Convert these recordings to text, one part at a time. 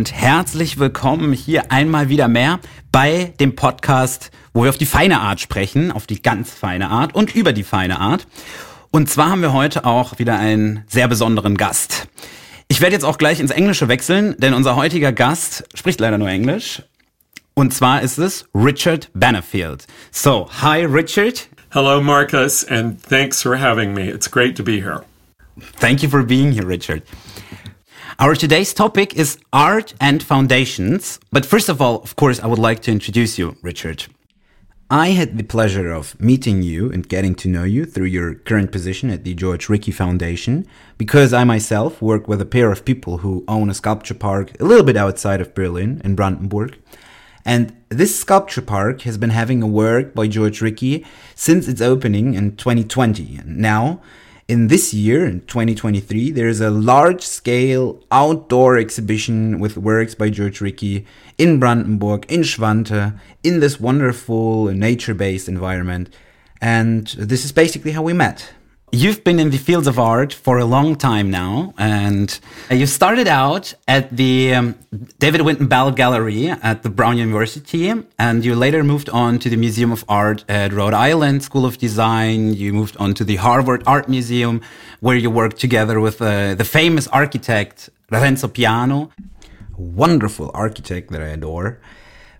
Und herzlich willkommen hier einmal wieder mehr bei dem Podcast, wo wir auf die feine Art sprechen, auf die ganz feine Art und über die feine Art. Und zwar haben wir heute auch wieder einen sehr besonderen Gast. Ich werde jetzt auch gleich ins Englische wechseln, denn unser heutiger Gast spricht leider nur Englisch. Und zwar ist es Richard Benefield. So, hi Richard. Hello Marcus and thanks for having me. It's great to be here. Thank you for being here, Richard. Our today's topic is art and foundations. But first of all, of course, I would like to introduce you, Richard. I had the pleasure of meeting you and getting to know you through your current position at the George Rickey Foundation, because I myself work with a pair of people who own a sculpture park a little bit outside of Berlin in Brandenburg. And this sculpture park has been having a work by George Rickey since its opening in 2020. And now in this year, in 2023, there is a large scale outdoor exhibition with works by George Rickey in Brandenburg, in Schwante, in this wonderful nature based environment. And this is basically how we met. You've been in the fields of art for a long time now, and you started out at the um, David Winton Bell Gallery at the Brown University, and you later moved on to the Museum of Art at Rhode Island School of Design. You moved on to the Harvard Art Museum, where you worked together with uh, the famous architect Lorenzo Piano, wonderful architect that I adore.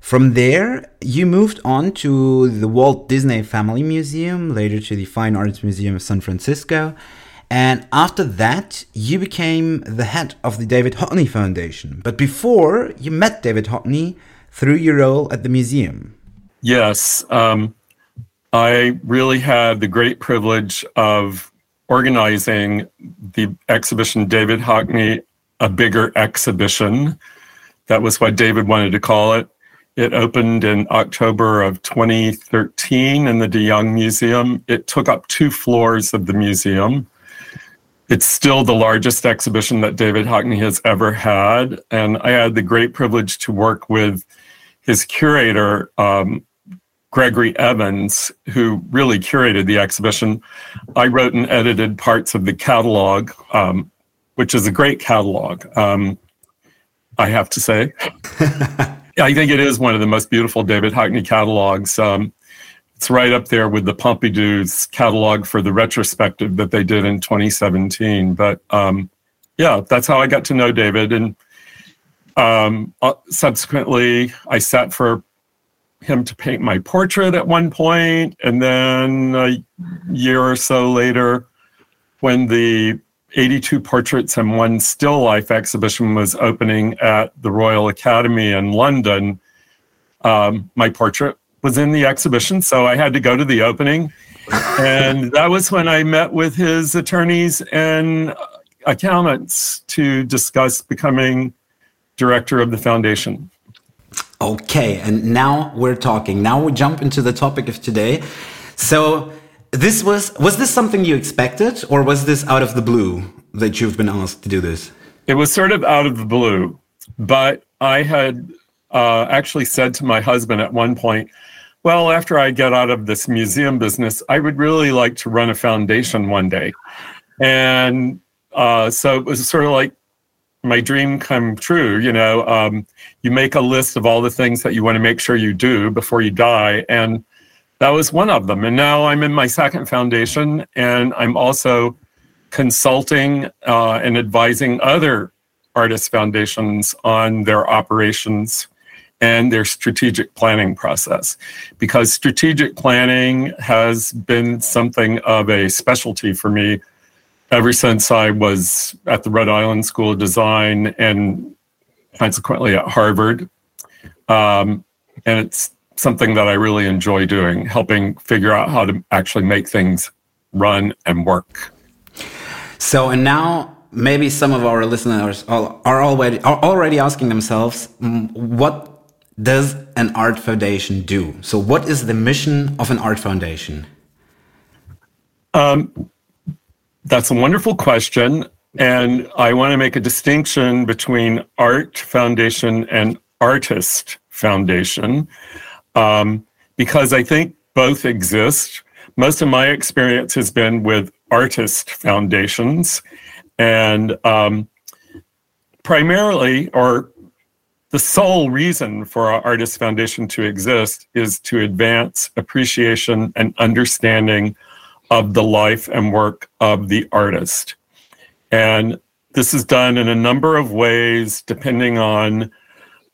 From there, you moved on to the Walt Disney Family Museum, later to the Fine Arts Museum of San Francisco. And after that, you became the head of the David Hockney Foundation. But before, you met David Hockney through your role at the museum. Yes. Um, I really had the great privilege of organizing the exhibition David Hockney, a bigger exhibition. That was what David wanted to call it. It opened in October of 2013 in the De Young Museum. It took up two floors of the museum. It's still the largest exhibition that David Hockney has ever had. And I had the great privilege to work with his curator, um, Gregory Evans, who really curated the exhibition. I wrote and edited parts of the catalog, um, which is a great catalog, um, I have to say. I think it is one of the most beautiful David Hockney catalogs. Um, it's right up there with the Pompidou's catalog for the retrospective that they did in 2017. But um, yeah, that's how I got to know David. And um, uh, subsequently, I sat for him to paint my portrait at one point, and then a year or so later, when the 82 portraits and one still life exhibition was opening at the Royal Academy in London. Um, my portrait was in the exhibition, so I had to go to the opening. and that was when I met with his attorneys and accountants to discuss becoming director of the foundation. Okay, and now we're talking. Now we jump into the topic of today. So, this was was this something you expected or was this out of the blue that you've been asked to do this? It was sort of out of the blue but i had uh, actually said to my husband at one point well after i get out of this museum business i would really like to run a foundation one day. And uh, so it was sort of like my dream come true you know um, you make a list of all the things that you want to make sure you do before you die and that was one of them. And now I'm in my second foundation, and I'm also consulting uh, and advising other artist foundations on their operations and their strategic planning process. Because strategic planning has been something of a specialty for me ever since I was at the Rhode Island School of Design and consequently at Harvard. Um, and it's something that I really enjoy doing, helping figure out how to actually make things run and work. So, and now maybe some of our listeners are already are already asking themselves, what does an art foundation do? So, what is the mission of an art foundation? Um, that's a wonderful question. And I want to make a distinction between art foundation and artist foundation um, because I think both exist. Most of my experience has been with artist foundations, and um, primarily, or the sole reason for our Artist Foundation to exist is to advance appreciation and understanding of the life and work of the artist. And this is done in a number of ways, depending on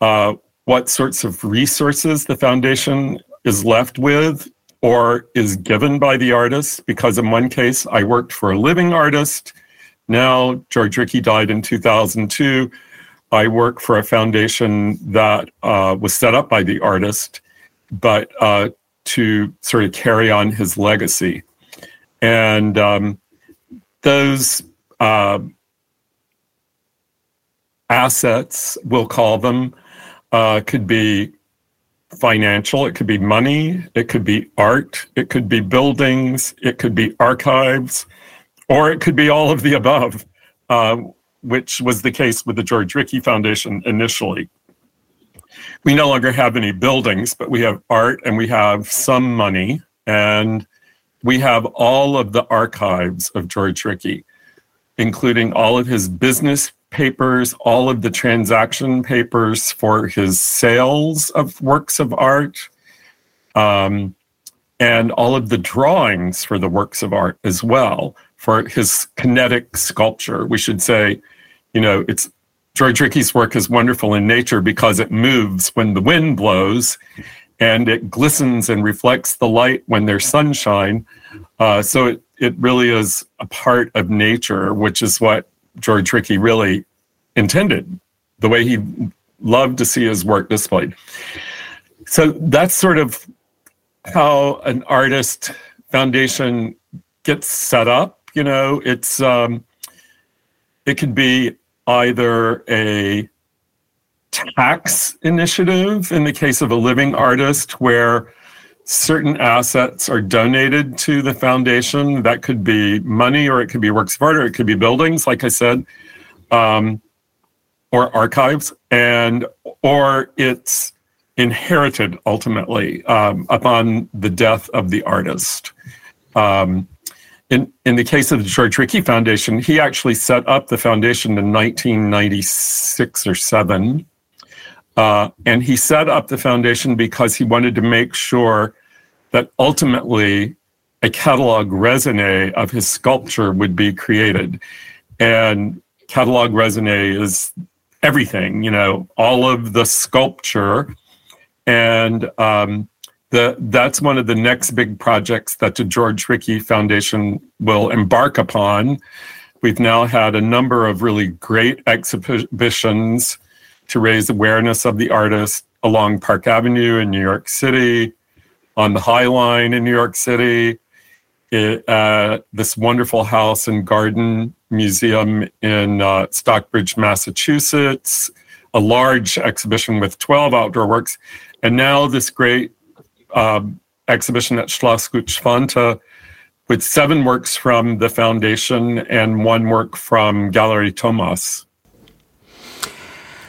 uh, what sorts of resources the foundation is left with or is given by the artist. Because in one case, I worked for a living artist. Now, George Rickey died in 2002. I work for a foundation that uh, was set up by the artist, but uh, to sort of carry on his legacy. And um, those uh, assets, we'll call them, uh, could be financial, it could be money, it could be art, it could be buildings, it could be archives, or it could be all of the above, uh, which was the case with the George Rickey Foundation initially. We no longer have any buildings, but we have art and we have some money, and we have all of the archives of George Rickey, including all of his business papers, all of the transaction papers for his sales of works of art, um, and all of the drawings for the works of art as well for his kinetic sculpture. We should say, you know, it's George Rickey's work is wonderful in nature because it moves when the wind blows and it glistens and reflects the light when there's sunshine. Uh, so it, it really is a part of nature, which is what George Rickey really intended, the way he loved to see his work displayed. So that's sort of how an artist foundation gets set up. You know, it's um, it can be either a tax initiative in the case of a living artist where certain assets are donated to the foundation. That could be money, or it could be works of art, or it could be buildings, like I said, um, or archives, and or it's inherited ultimately um, upon the death of the artist. Um, in, in the case of the George Rickey Foundation, he actually set up the foundation in 1996 or 7 uh, and he set up the foundation because he wanted to make sure that ultimately a catalog raisonné of his sculpture would be created. And catalog raisonné is everything, you know, all of the sculpture. And um, the, that's one of the next big projects that the George Rickey Foundation will embark upon. We've now had a number of really great exhibitions to raise awareness of the artist along Park Avenue in New York City, on the High Line in New York City, it, uh, this wonderful house and garden museum in uh, Stockbridge, Massachusetts, a large exhibition with 12 outdoor works, and now this great um, exhibition at Schloss Gutschwante with seven works from the foundation and one work from Gallery Thomas.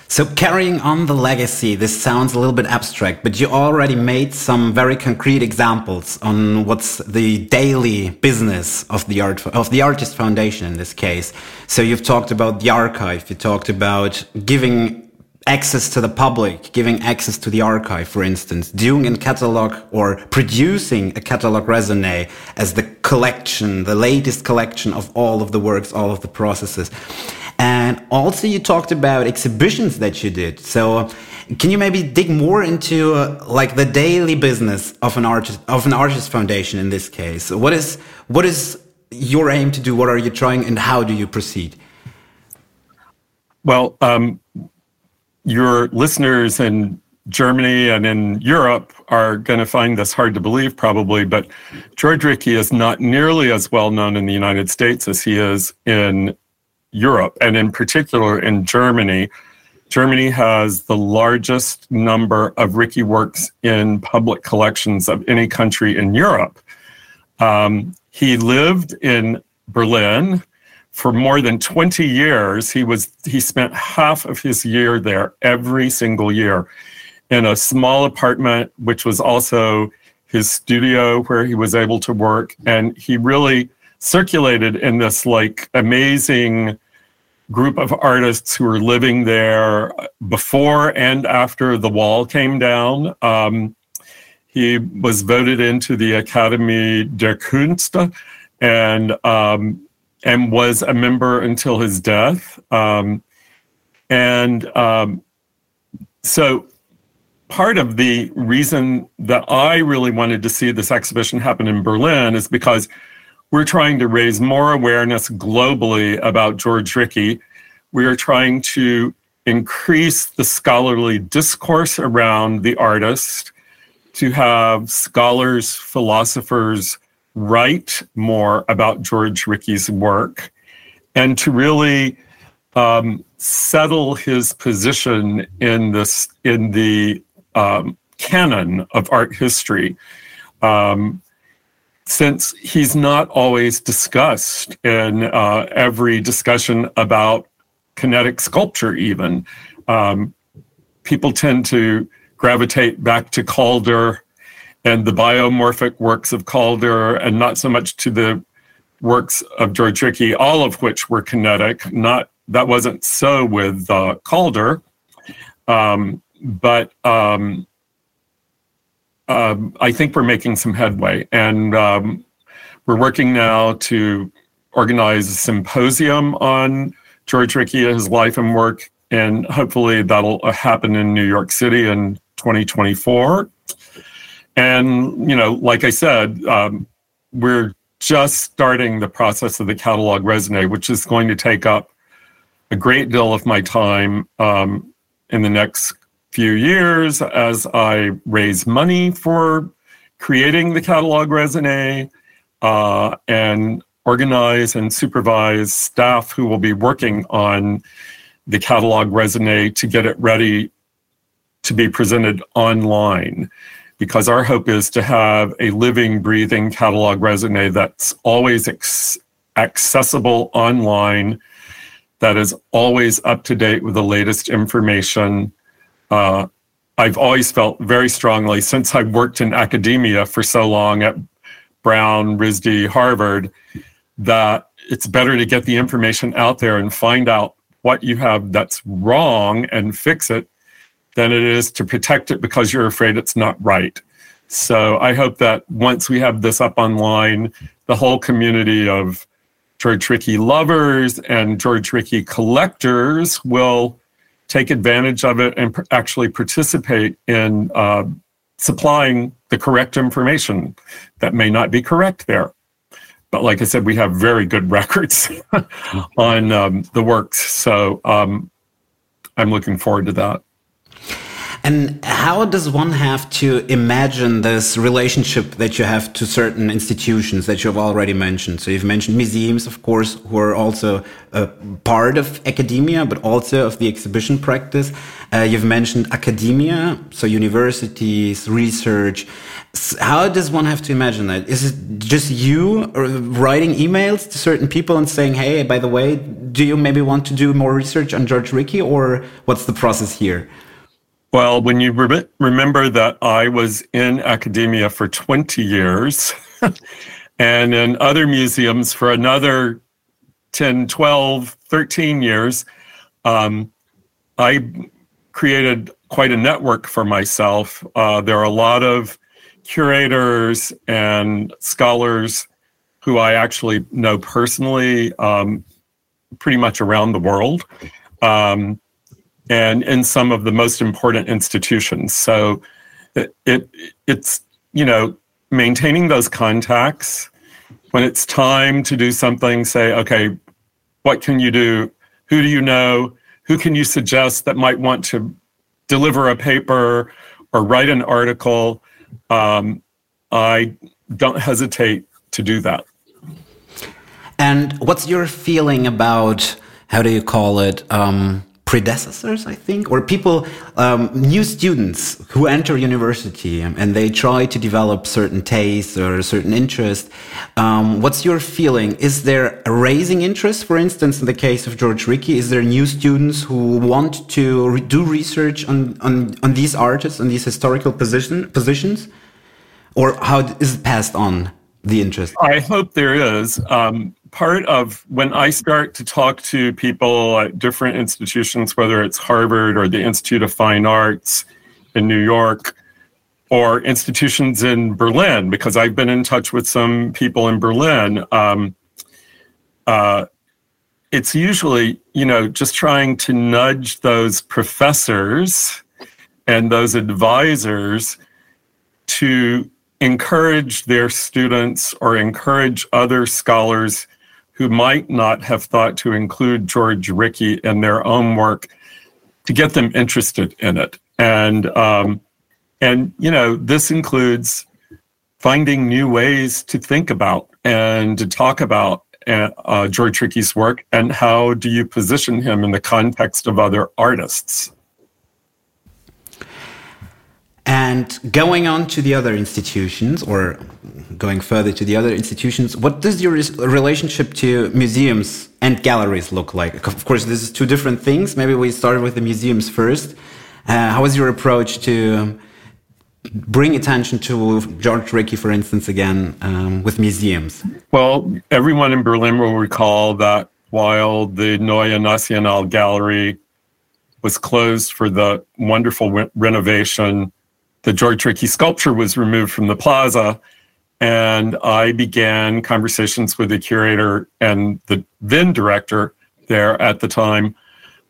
So carrying on the legacy, this sounds a little bit abstract, but you already made some very concrete examples on what's the daily business of the art of the artist foundation in this case. So you've talked about the archive, you talked about giving access to the public, giving access to the archive, for instance, doing a catalog or producing a catalog raisonné as the collection, the latest collection of all of the works, all of the processes. And also, you talked about exhibitions that you did. So, can you maybe dig more into uh, like the daily business of an artist of an artist foundation in this case? What is what is your aim to do? What are you trying, and how do you proceed? Well, um, your listeners in Germany and in Europe are going to find this hard to believe, probably, but George Rickey is not nearly as well known in the United States as he is in Europe, and in particular in Germany. Germany has the largest number of Rickey works in public collections of any country in Europe. Um, he lived in Berlin for more than 20 years. He was he spent half of his year there every single year in a small apartment, which was also his studio where he was able to work. And he really circulated in this like amazing group of artists who were living there before and after the wall came down. Um, he was voted into the Academy der Künste and um, and was a member until his death. Um, and um, so part of the reason that I really wanted to see this exhibition happen in Berlin is because we're trying to raise more awareness globally about George Rickey. We are trying to increase the scholarly discourse around the artist, to have scholars, philosophers write more about George Rickey's work, and to really um, settle his position in this in the um, canon of art history. Um, since he's not always discussed in uh, every discussion about kinetic sculpture, even. Um, people tend to gravitate back to Calder and the biomorphic works of Calder, and not so much to the works of George Rickey, all of which were kinetic. Not that wasn't so with uh, Calder, um, but um, um, I think we're making some headway, and um, we're working now to organize a symposium on George Rickey, his life and work, and hopefully that'll uh, happen in New York City in 2024. And you know, like I said, um, we're just starting the process of the catalog raisonné, which is going to take up a great deal of my time um, in the next few years as I raise money for creating the catalog raisonné uh, and organize and supervise staff who will be working on the catalog raisonné to get it ready to be presented online. Because our hope is to have a living, breathing catalog raisonné that's always ex- accessible online, that is always up to date with the latest information, uh, I've always felt very strongly since I worked in academia for so long at Brown, RISD, Harvard, that it's better to get the information out there and find out what you have that's wrong and fix it than it is to protect it because you're afraid it's not right. So I hope that once we have this up online, the whole community of George Rickey lovers and George Rickey collectors will take advantage of it and actually participate in uh, supplying the correct information that may not be correct there. But like I said, we have very good records on um, the works. So um, I'm looking forward to that. And how does one have to imagine this relationship that you have to certain institutions that you've already mentioned? So you've mentioned museums, of course, who are also a part of academia, but also of the exhibition practice. Uh, you've mentioned academia, so universities, research. How does one have to imagine that? Is it just you writing emails to certain people and saying, hey, by the way, do you maybe want to do more research on George Rickey, or what's the process here? Well, when you re- remember that I was in academia for 20 years and in other museums for another 10, 12, 13 years, um, I created quite a network for myself. Uh, there are a lot of curators and scholars who I actually know personally, um, pretty much around the world. Um, and in some of the most important institutions. So it, it it's you know maintaining those contacts when it's time to do something. Say, okay, what can you do? Who do you know? Who can you suggest that might want to deliver a paper or write an article? Um, I don't hesitate to do that. And what's your feeling about how do you call it? Um, predecessors, I think, or people, um, new students who enter university and they try to develop certain tastes or certain interest. Um, what's your feeling? Is there a raising interest, for instance, in the case of George Rickey? Is there new students who want to re do research on, on, on these artists, on these historical position, positions? Or how is it passed on? the interest? I hope there is. Um, part of when I start to talk to people at different institutions, whether it's Harvard or the Institute of Fine Arts in New York, or institutions in Berlin, because I've been in touch with some people in Berlin. Um, uh, it's usually, you know, just trying to nudge those professors and those advisors to encourage their students or encourage other scholars who might not have thought to include George Rickey in their own work to get them interested in it. And um, and you know this includes finding new ways to think about and to talk about uh, uh, George Rickey's work, and how do you position him in the context of other artists? And going on to the other institutions, or going further to the other institutions, what does your relationship to museums and galleries look like? Of course, this is two different things. Maybe we start with the museums first. Uh, how is your approach to bring attention to George Rickey, for instance, again um, with museums? Well, everyone in Berlin will recall that while the Neue National Gallery was closed for the wonderful renovation the George Rickey sculpture was removed from the plaza. And I began conversations with the curator and the then director there at the time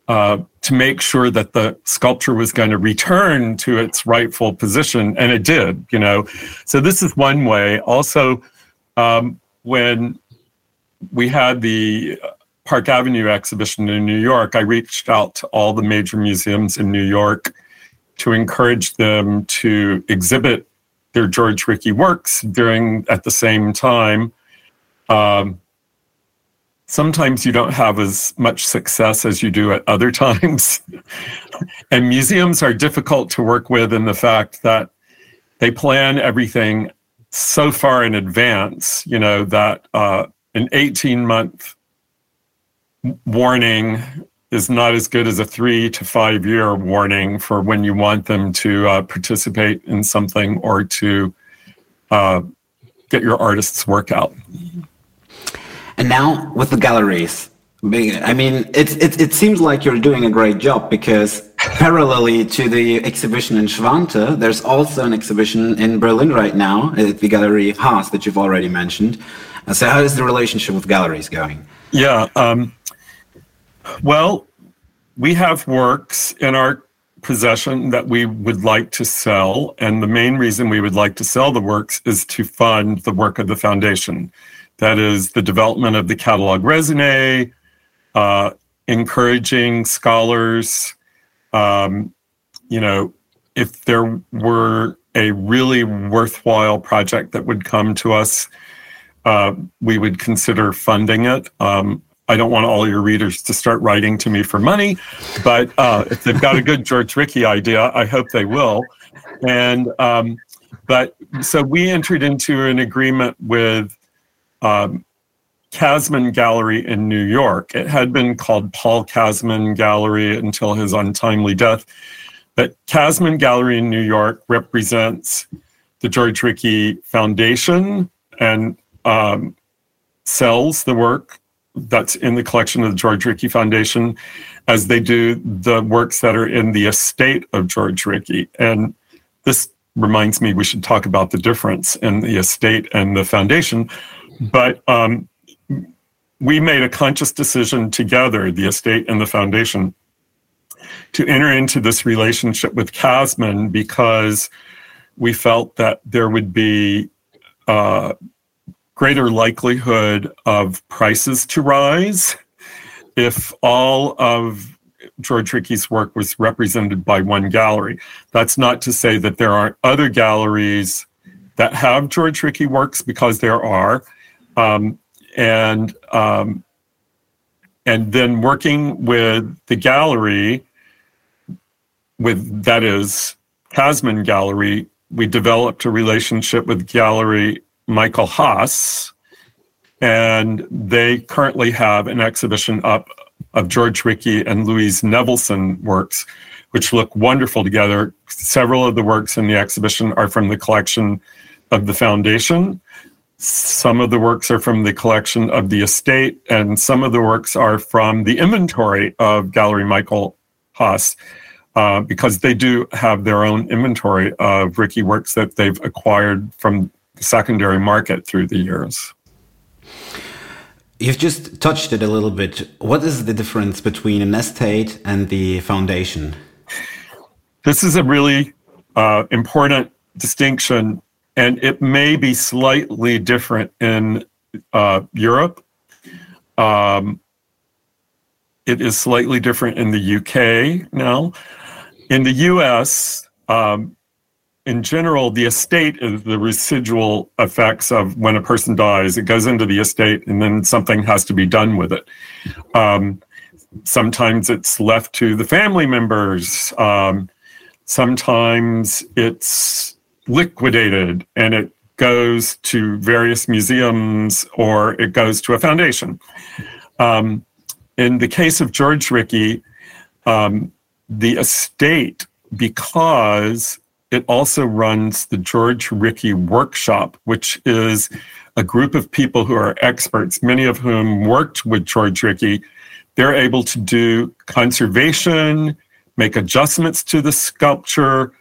uh, to make sure that the sculpture was going to return to its rightful position. And it did, you know. So this is one way. Also, um, when we had the Park Avenue exhibition in New York, I reached out to all the major museums in New York to encourage them to exhibit their George Rickey works during at the same time. Um, sometimes you don't have as much success as you do at other times. and museums are difficult to work with in the fact that they plan everything so far in advance, you know, that uh, an 18 month warning is not as good as a three to five year warning for when you want them to uh, participate in something or to uh, get your artist's work out. And now with the galleries, I mean, it, it, it seems like you're doing a great job because parallelly to the exhibition in Schwante, there's also an exhibition in Berlin right now at the Gallery Haas that you've already mentioned. So, how is the relationship with galleries going? Yeah. Um, well, we have works in our possession that we would like to sell. And the main reason we would like to sell the works is to fund the work of the foundation. That is the development of the catalog raisonné, uh, encouraging scholars. Um, you know, if there were a really worthwhile project that would come to us, uh, we would consider funding it. Um, I don't want all your readers to start writing to me for money, but uh, if they've got a good George Rickey idea, I hope they will. And um, but so we entered into an agreement with um, Kasmin Gallery in New York. It had been called Paul Kasmin Gallery until his untimely death. But Kasmin Gallery in New York represents the George Rickey Foundation and um, sells the work that's in the collection of the George Rickey Foundation as they do the works that are in the estate of George Rickey. And this reminds me we should talk about the difference in the estate and the foundation. But um, we made a conscious decision together, the estate and the foundation, to enter into this relationship with Kasmin because we felt that there would be uh, greater likelihood of prices to rise if all of George Rickey's work was represented by one gallery. That's not to say that there aren't other galleries that have George Rickey works, because there are. Um, and um, and then working with the gallery, with that is Kasmin Gallery, we developed a relationship with Gallery Michael Haas, and they currently have an exhibition up of George Rickey and Louise Nevelson works, which look wonderful together. Several of the works in the exhibition are from the collection of the foundation. some of the works are from the collection of the estate, and some of the works are from the inventory of Gallery Michael Haas, uh, because they do have their own inventory of Rickey works that they've acquired from secondary market through the years. You've just touched it a little bit. What is the difference between an estate and the foundation? This is a really uh, important distinction, and it may be slightly different in uh, Europe. Um, it is slightly different in the UK now. In the US, um, in general, the estate is the residual effects of when a person dies. It goes into the estate, and then something has to be done with it. Um, sometimes it's left to the family members. Um, sometimes it's liquidated and it goes to various museums or it goes to a foundation. Um, in the case of George Rickey, um, the estate, because it also runs the George Rickey Workshop, which is a group of people who are experts, many of whom worked with George Rickey. They're able to do conservation, make adjustments to the sculpture,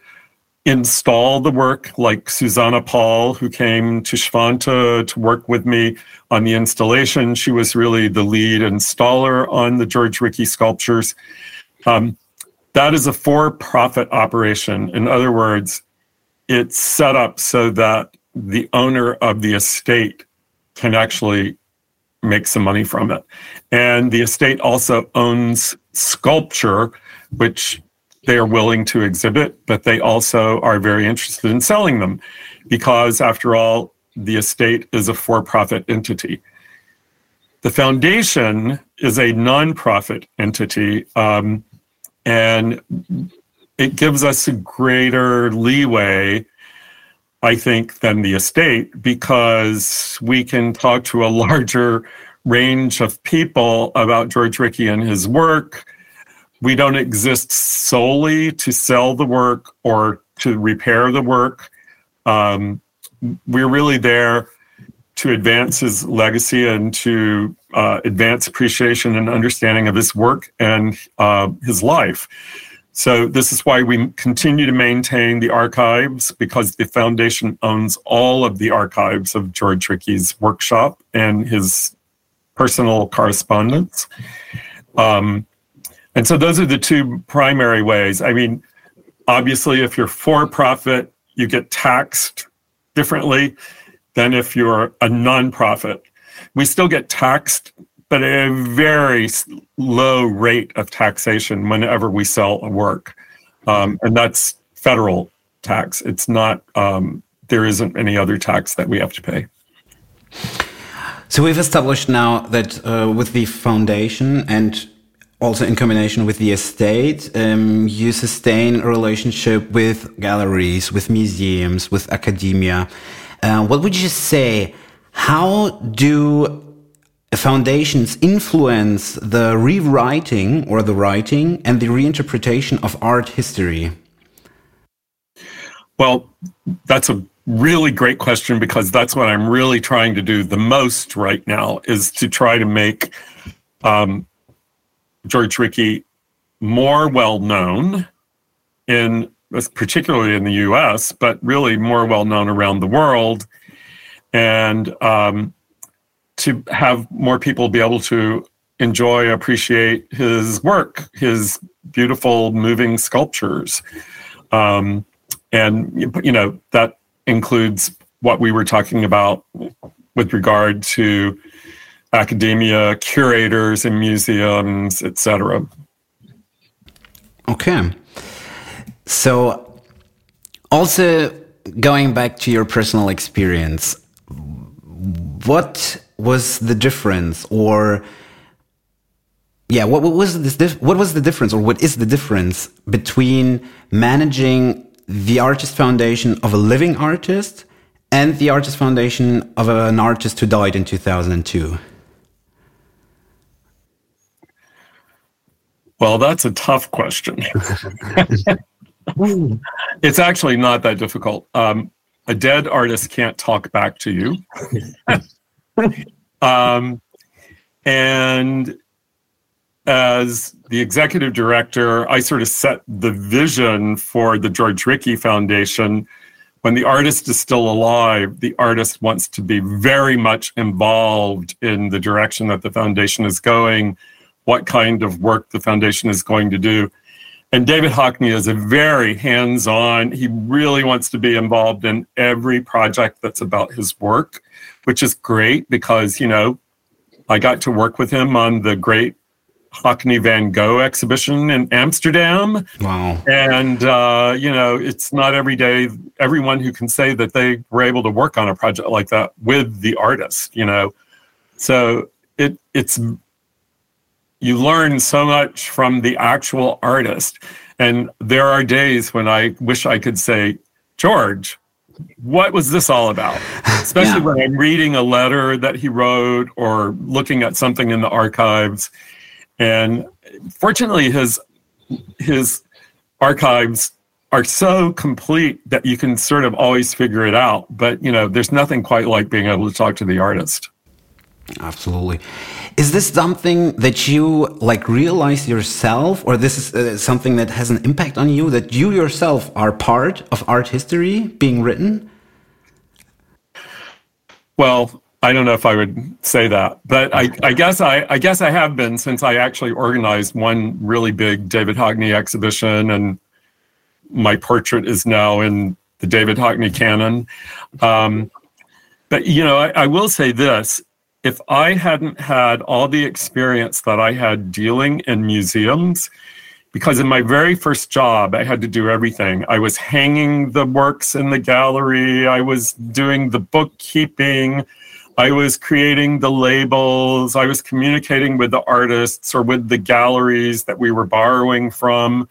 install the work, like Susanna Paul, who came to Schwante to work with me on the installation. She was really the lead installer on the George Rickey sculptures. Um, that is a for profit operation. In other words, it's set up so that the owner of the estate can actually make some money from it. And the estate also owns sculpture, which they are willing to exhibit, but they also are very interested in selling them because, after all, the estate is a for profit entity. The foundation is a nonprofit entity. Um, and it gives us a greater leeway i think than the estate because we can talk to a larger range of people about george rickey and his work. We don't exist solely to sell the work or to repair the work. Um, we're really there to advance his legacy and to uh, advance appreciation and understanding of his work and uh, his life. So, this is why we continue to maintain the archives because the foundation owns all of the archives of George Rickey's workshop and his personal correspondence. Um, and so, those are the two primary ways. I mean, obviously, if you're for profit, you get taxed differently than if you're a nonprofit. We still get taxed, but at a very low rate of taxation whenever we sell a work. Um, and that's federal tax. It's not, um, there isn't any other tax that we have to pay. So we've established now that uh, with the foundation and also in combination with the estate, um, you sustain a relationship with galleries, with museums, with academia. Uh, what would you say? How do foundations influence the rewriting or the writing and the reinterpretation of art history? Well, that's a really great question because that's what I'm really trying to do the most right now is to try to make um, George Rickey more well known in particularly in the US, but really more well known around the world. And um, to have more people be able to enjoy, appreciate his work, his beautiful, moving sculptures. Um, and, you know, that includes what we were talking about with regard to academia, curators and museums, etc. Okay. So, also going back to your personal experience, what was the difference, or yeah, what, what was this? What was the difference, or what is the difference between managing the artist foundation of a living artist and the artist foundation of an artist who died in 2002? Well, that's a tough question. it's actually not that difficult. Um, a dead artist can't talk back to you. um, and as the executive director, I sort of set the vision for the George Rickey Foundation. When the artist is still alive, the artist wants to be very much involved in the direction that the foundation is going, what kind of work the foundation is going to do. And David Hockney is a very hands on, he really wants to be involved in every project that's about his work, which is great because, you know, I got to work with him on the great Hockney Van Gogh exhibition in Amsterdam. Wow. And, uh, you know, it's not every day, everyone who can say that they were able to work on a project like that with the artist, you know. So it it's, you learn so much from the actual artist. And there are days when I wish I could say, George, what was this all about? Especially yeah. when I'm reading a letter that he wrote or looking at something in the archives and fortunately, his his archives are so complete that you can sort of always figure it out. But you know, there's nothing quite like being able to talk to the artist. Absolutely. Is this something that you like realize yourself, or this is uh, something that has an impact on you that you yourself are part of art history being written? Well, I don't know if I would say that, but I, I, guess I, I guess I have been since I actually organized one really big David Hockney exhibition, and my portrait is now in the David Hockney canon. Um, but you know, I, I will say this: if I hadn't had all the experience that I had dealing in museums, because in my very first job, I had to do everything. I was hanging the works in the gallery. I was doing the bookkeeping. I was creating the labels, I was communicating with the artists or with the galleries that we were borrowing from.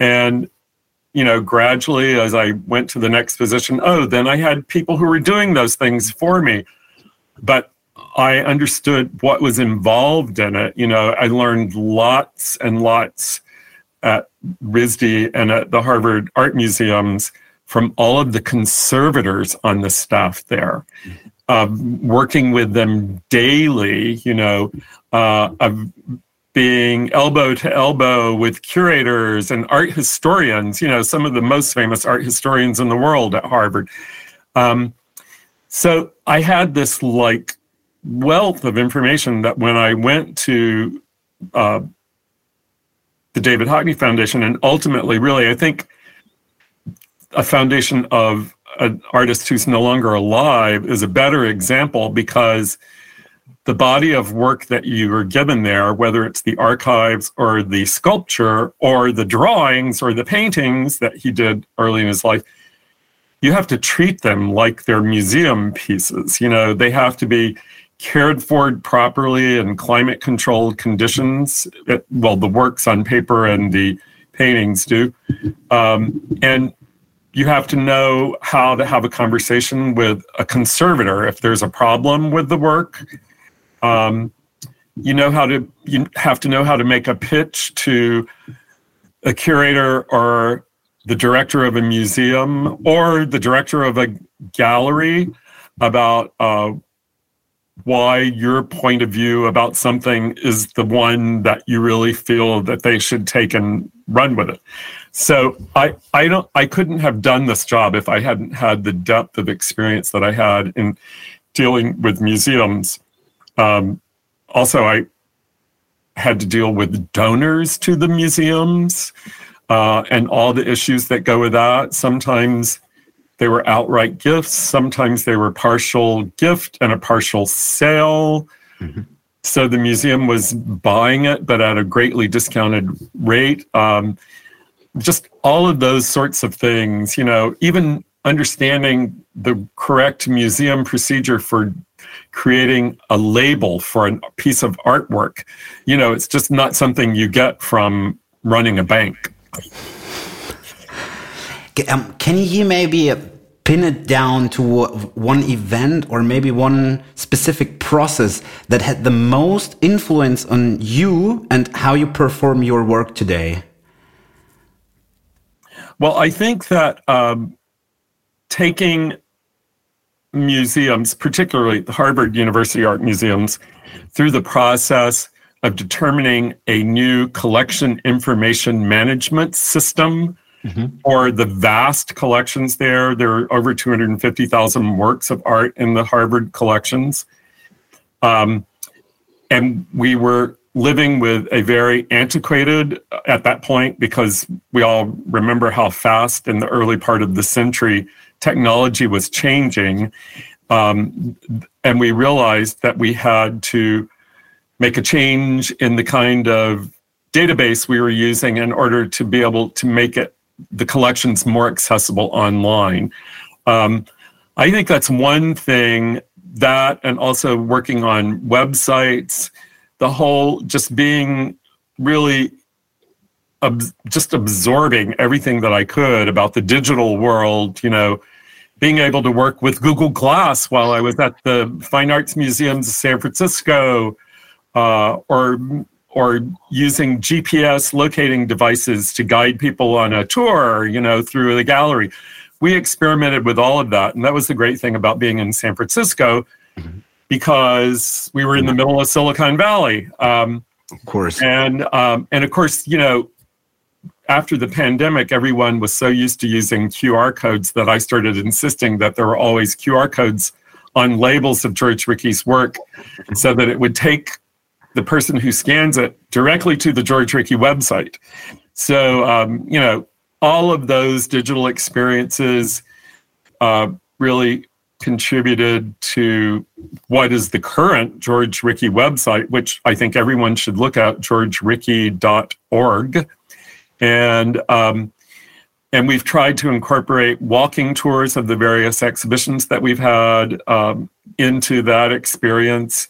And, you know, gradually as I went to the next position, oh, then I had people who were doing those things for me. But I understood what was involved in it. You know, I learned lots and lots at RISD and at the Harvard Art Museums from all of the conservators on the staff there of working with them daily, you know, uh, of being elbow to elbow with curators and art historians, you know, some of the most famous art historians in the world at Harvard. Um, so I had this like wealth of information that when I went to uh, the David Hockney Foundation, and ultimately, really, I think a foundation of an artist who's no longer alive is a better example because the body of work that you are given there, whether it's the archives or the sculpture or the drawings or the paintings that he did early in his life, you have to treat them like they're museum pieces. You know, they have to be cared for properly in climate controlled conditions. It, well, the works on paper and the paintings do. Um, and you have to know how to have a conversation with a conservator if there's a problem with the work. Um, you know how to you have to know how to make a pitch to a curator or the director of a museum or the director of a gallery about uh, why your point of view about something is the one that you really feel that they should take and run with it. So I, I don't I couldn't have done this job if I hadn't had the depth of experience that I had in dealing with museums. Um, also, I had to deal with donors to the museums uh, and all the issues that go with that. Sometimes they were outright gifts. Sometimes they were partial gift and a partial sale. Mm-hmm. So the museum was buying it, but at a greatly discounted rate. Um, just all of those sorts of things, you know, even understanding the correct museum procedure for creating a label for a piece of artwork. You know, it's just not something you get from running a bank. Um, can you maybe pin it down to one event or maybe one specific process that had the most influence on you and how you perform your work today? Well, I think that um, taking museums, particularly the Harvard University Art Museums, through the process of determining a new collection information management system mm-hmm. the vast collections there. There are over 250,000 works of art in the Harvard collections. Um, and we were living with a very antiquated at that point because we all remember how fast in the early part of the century technology was changing. Um, and we realized that we had to make a change in the kind of database we were using in order to be able to make it the collections more accessible online. Um, I think that's one thing that, and also working on websites the whole just being really ab- just absorbing everything that I could about the digital world, you know, being able to work with Google Glass while I was at the Fine Arts Museums of San Francisco, uh, or or using GPS locating devices to guide people on a tour, you know, through the gallery. We experimented with all of that, and that was the great thing about being in San Francisco. Because we were in the middle of Silicon Valley. Um, of course. And um, and of course, you know, after the pandemic, everyone was so used to using QR codes that I started insisting that there were always QR codes on labels of George Rickey's work, so that it would take the person who scans it directly to the George Rickey website. So um, you know, all of those digital experiences uh, really contributed to what is the current George Rickey website, which I think everyone should look at, georgerickey.org. And um, and we've tried to incorporate walking tours of the various exhibitions that we've had um, into that experience.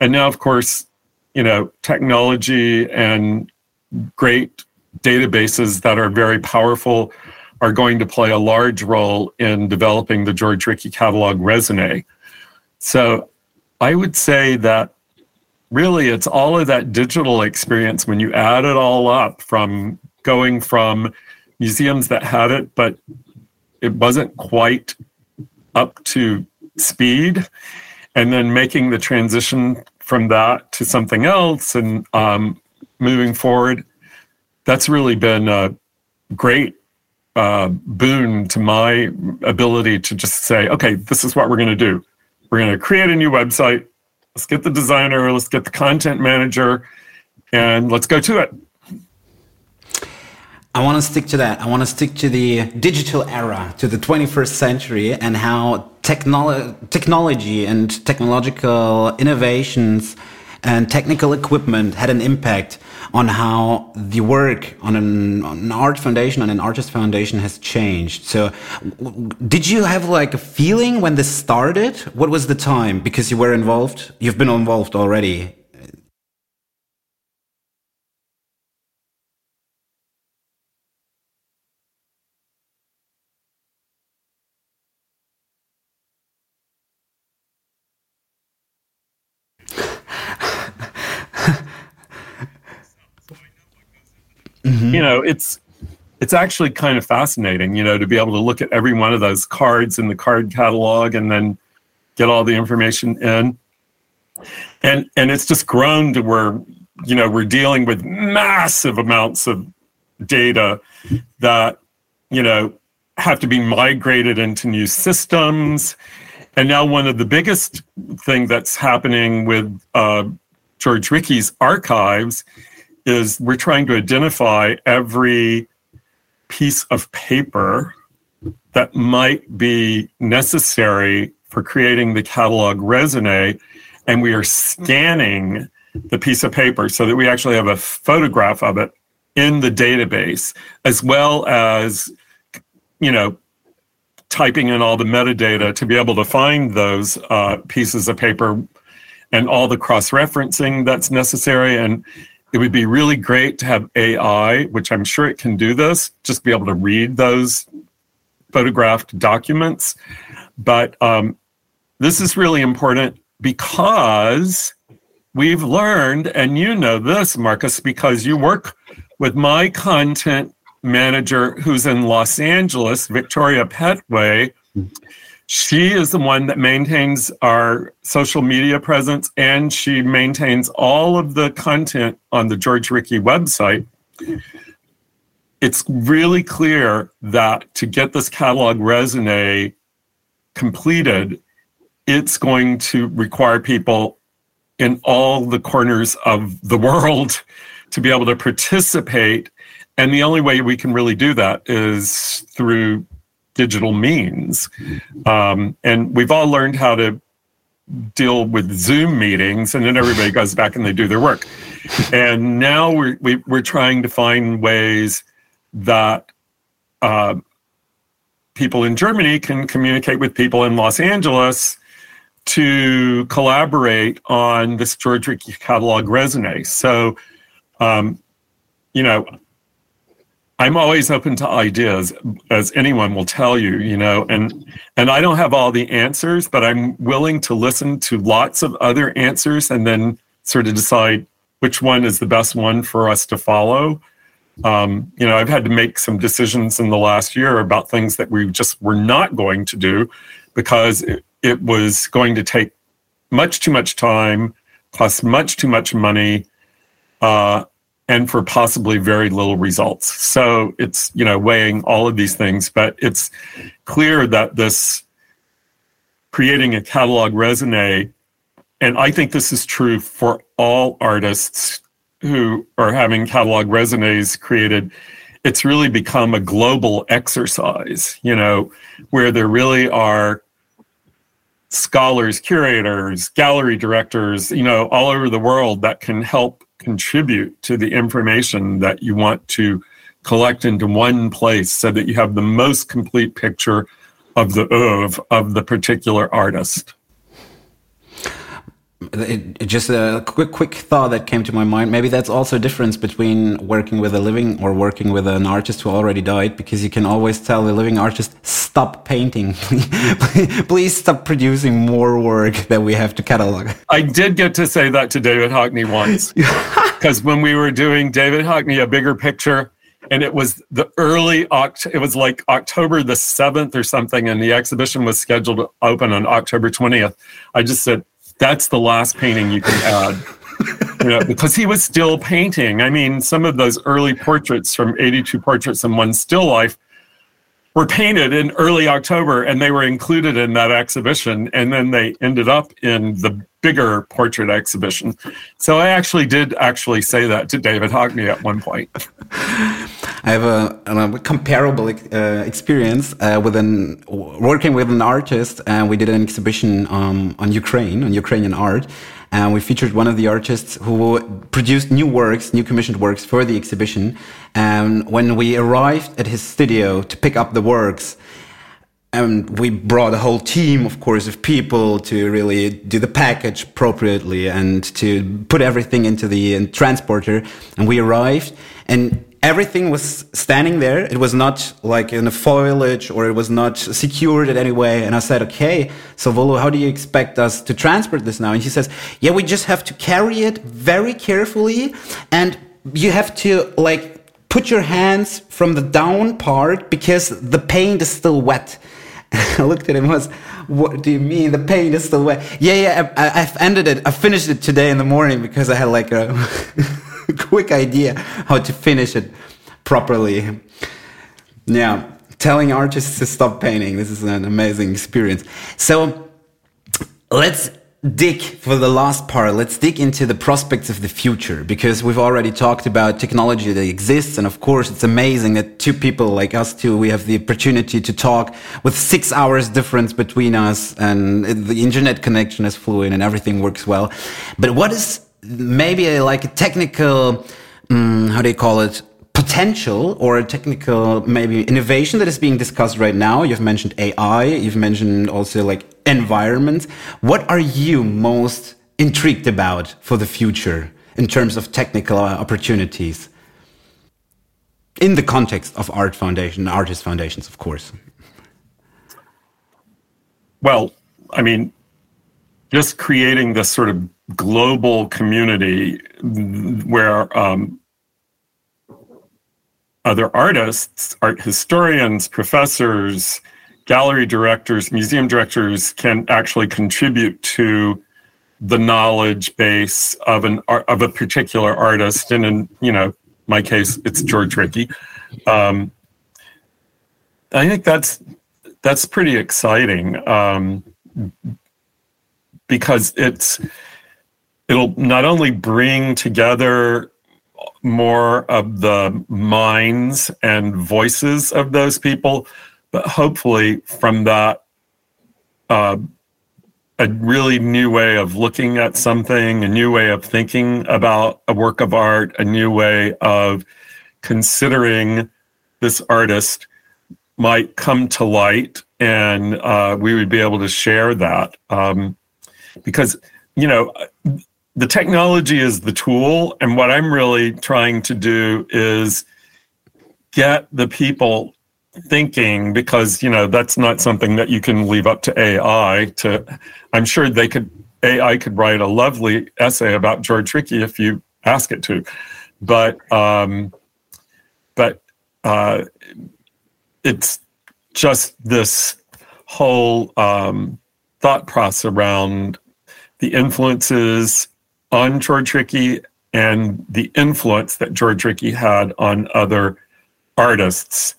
And now, of course, you know, technology and great databases that are very powerful are going to play a large role in developing the George Rickey catalog raisonné. So I would say that really it's all of that digital experience when you add it all up from going from museums that had it, but it wasn't quite up to speed, and then making the transition from that to something else and um, moving forward. That's really been a great uh, boon to my ability to just say, okay, this is what we're going to do. We're going to create a new website. Let's get the designer, let's get the content manager, and let's go to it. I want to stick to that. I want to stick to the digital era, to the 21st century, and how technolo- technology and technological innovations and technical equipment had an impact on how the work on an, on an, art foundation, on an artist foundation has changed. So, did you have like a feeling when this started? What was the time? Because you were involved, you've been involved already. Mm-hmm. You know, it's it's actually kind of fascinating, you know, to be able to look at every one of those cards in the card catalog and then get all the information in. And and it's just grown to where, you know, we're dealing with massive amounts of data that, you know, have to be migrated into new systems. And now one of the biggest thing that's happening with uh, George Rickey's archives is we're trying to identify every piece of paper that might be necessary for creating the catalog raisonné. and we are scanning the piece of paper so that we actually have a photograph of it in the database, as well as, you know, typing in all the metadata to be able to find those uh, pieces of paper and all the cross referencing that's necessary. And it would be really great to have AI, which I'm sure it can do this, just be able to read those photographed documents. But um, this is really important because we've learned, and you know this, Marcus, because you work with my content manager who's in Los Angeles, Victoria Petway, She is the one that maintains our social media presence and she maintains all of the content on the George Rickey website. It's really clear that to get this catalog raisonné completed, it's going to require people in all the corners of the world to be able to participate. And the only way we can really do that is through digital means. Um, and we've all learned how to deal with Zoom meetings, and then everybody goes back and they do their work. And now we're, we, are we are trying to find ways that uh, people in Germany can communicate with people in Los Angeles to collaborate on this George Rickey catalog raisonné. So, um, you know, I'm always open to ideas, as anyone will tell you, you know, and and I don't have all the answers, but I'm willing to listen to lots of other answers and then sort of decide which one is the best one for us to follow. Um, you know, I've had to make some decisions in the last year about things that we just were not going to do because it, it was going to take much too much time, cost much too much money, uh, and for possibly very little results. So it's you know weighing all of these things, but it's clear that this creating a catalog raisonné, and I think this is true for all artists who are having catalog raisonnés created. It's really become a global exercise, you know, where there really are scholars, curators, gallery directors, you know, all over the world that can help contribute to the information that you want to collect into one place so that you have the most complete picture of the oeuvre of the particular artist. It, just a quick, quick thought that came to my mind. Maybe that's also a difference between working with a living or working with an artist who already died, because you can always tell the living artist, stop painting. Please stop producing more work that we have to catalog. I did get to say that to David Hockney once. Because when we were doing David Hockney, a bigger picture, and it was the early Oct- it was like October the 7th or something and the exhibition was scheduled to open on October 20th. I just said that's the last painting you can add. you know, because he was still painting. I mean, some of those early portraits from 82 Portraits and One Still Life were painted in early October and they were included in that exhibition. And then they ended up in the bigger portrait exhibition. So I actually did actually say that to David Hockney at one point. I have a, a comparable uh, experience uh, with an working with an artist, and we did an exhibition um, on Ukraine, on Ukrainian art, and we featured one of the artists who produced new works, new commissioned works for the exhibition. And when we arrived at his studio to pick up the works, and we brought a whole team, of course, of people to really do the package appropriately and to put everything into the uh, transporter. And we arrived, and everything was standing there. It was not like in a foliage or it was not secured in any way. And I said, okay, so Volo, how do you expect us to transport this now? And he says, yeah, we just have to carry it very carefully. And you have to like put your hands from the down part because the paint is still wet. I looked at him and was, what do you mean? The paint is still wet. Yeah, yeah, I, have ended it. I finished it today in the morning because I had like a quick idea how to finish it properly. Yeah, telling artists to stop painting. This is an amazing experience. So let's dig for the last part. Let's dig into the prospects of the future because we've already talked about technology that exists. And of course, it's amazing that two people like us two, we have the opportunity to talk with six hours difference between us and the internet connection is fluid and everything works well. But what is maybe like a technical, um, how do you call it? potential or a technical maybe innovation that is being discussed right now. You've mentioned ai you've mentioned also like environment. What are you most intrigued about for the future in terms of technical opportunities? In the context of art foundation artist foundations of course. Well i mean just creating this sort of global community where um, other artists, art historians, professors, gallery directors, museum directors can actually contribute to the knowledge base of an of a particular artist. And in you know my case, it's George Rickey. Um, I think that's that's pretty exciting um, because it's it'll not only bring together more of the minds and voices of those people, but hopefully from that, uh, a really new way of looking at something, a new way of thinking about a work of art, a new way of considering this artist might come to light and uh, we would be able to share that. Um, because, you know, the technology is the tool. And what I'm really trying to do is get the people thinking because, you know, that's not something that you can leave up to AI to, I'm sure they could, AI could write a lovely essay about George Rickey if you ask it to. But, um, but, uh, it's just this whole um, thought process around the influences on George Rickey and the influence that George Rickey had on other artists,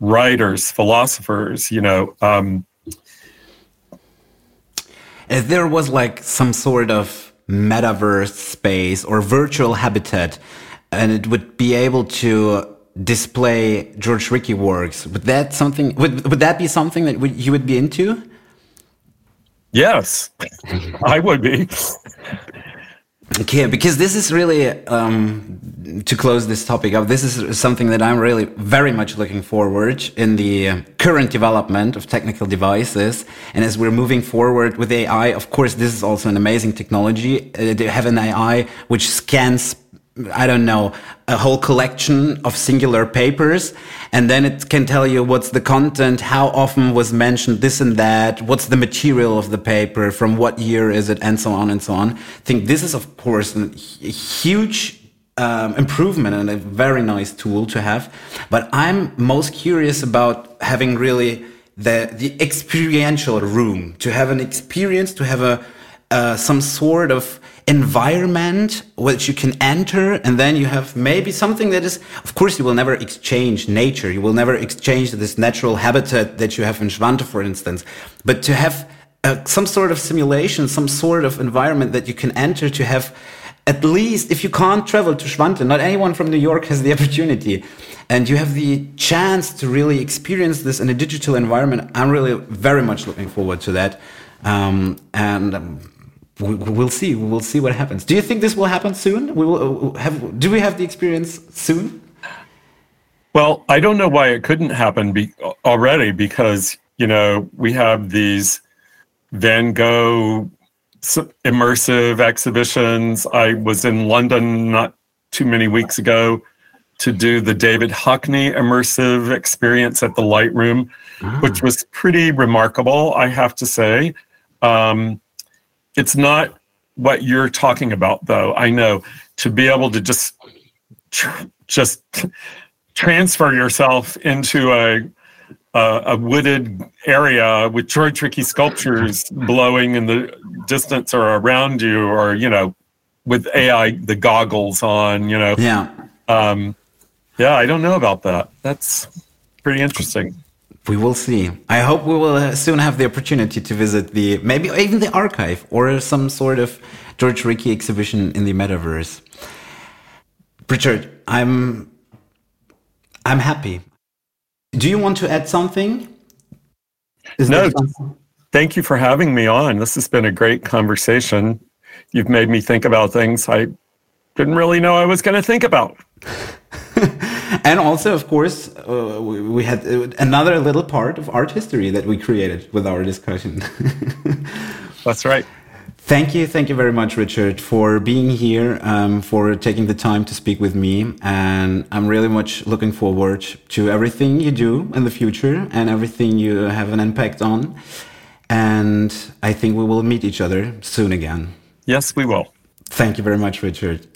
writers, philosophers, you know. Um, if there was like some sort of metaverse space or virtual habitat, and it would be able to display George Rickey works. Would that something? Would would that be something that would, you would be into? Yes, I would be. Okay, because this is really um, to close this topic up. This is something that I'm really very much looking forward in the current development of technical devices. And as we're moving forward with AI, of course, this is also an amazing technology. Uh, they have an AI which scans I don't know, a whole collection of singular papers. And then it can tell you what's the content, how often was mentioned this and that, what's the material of the paper, from what year is it, and so on and so on. I think this is, of course, a huge um, improvement and a very nice tool to have. But I'm most curious about having really the, the experiential room, to have an experience, to have a, uh, some sort of environment which you can enter and then you have maybe something that is of course you will never exchange nature. You will never exchange this natural habitat that you have in Schwante for instance. But to have uh, some sort of simulation some sort of environment that you can enter to have at least if you can't travel to Schwante not anyone from New York has the opportunity and you have the chance to really experience this in a digital environment I'm really very much looking forward to that. Um, and um, we'll see. We'll see what happens. Do you think this will happen soon? We will uh, have. Do we have the experience soon? Well, I don't know why it couldn't happen be, already because you know we have these Van Gogh immersive exhibitions. I was in London not too many weeks ago to do the David Hockney immersive experience at the Lightroom, ah. which was pretty remarkable, I have to say. Um, it's not what you're talking about, though. I know to be able to just tr- just transfer yourself into a, a, a wooded area with George Rickey sculptures blowing in the distance or around you, or you know, with AI the goggles on. You know, yeah, um, yeah. I don't know about that. That's pretty interesting. We will see. I hope we will uh, soon have the opportunity to visit the maybe even the archive or some sort of George Rickey exhibition in the metaverse. Richard, I'm I'm happy. Do you want to add something? Is no. Something? Thank you for having me on. This has been a great conversation. You've made me think about things I didn't really know I was going to think about. And also, of course, uh, we, we, had uh, another little part of art history that we created with our discussion. That's right. Thank you, thank you very much, Richard, for being here, um, for taking the time to speak with me, and I'm really much looking forward to everything you do in the future and everything you have an impact on. And I think we will meet each other soon again. Yes, we will. Thank you very much, Richard.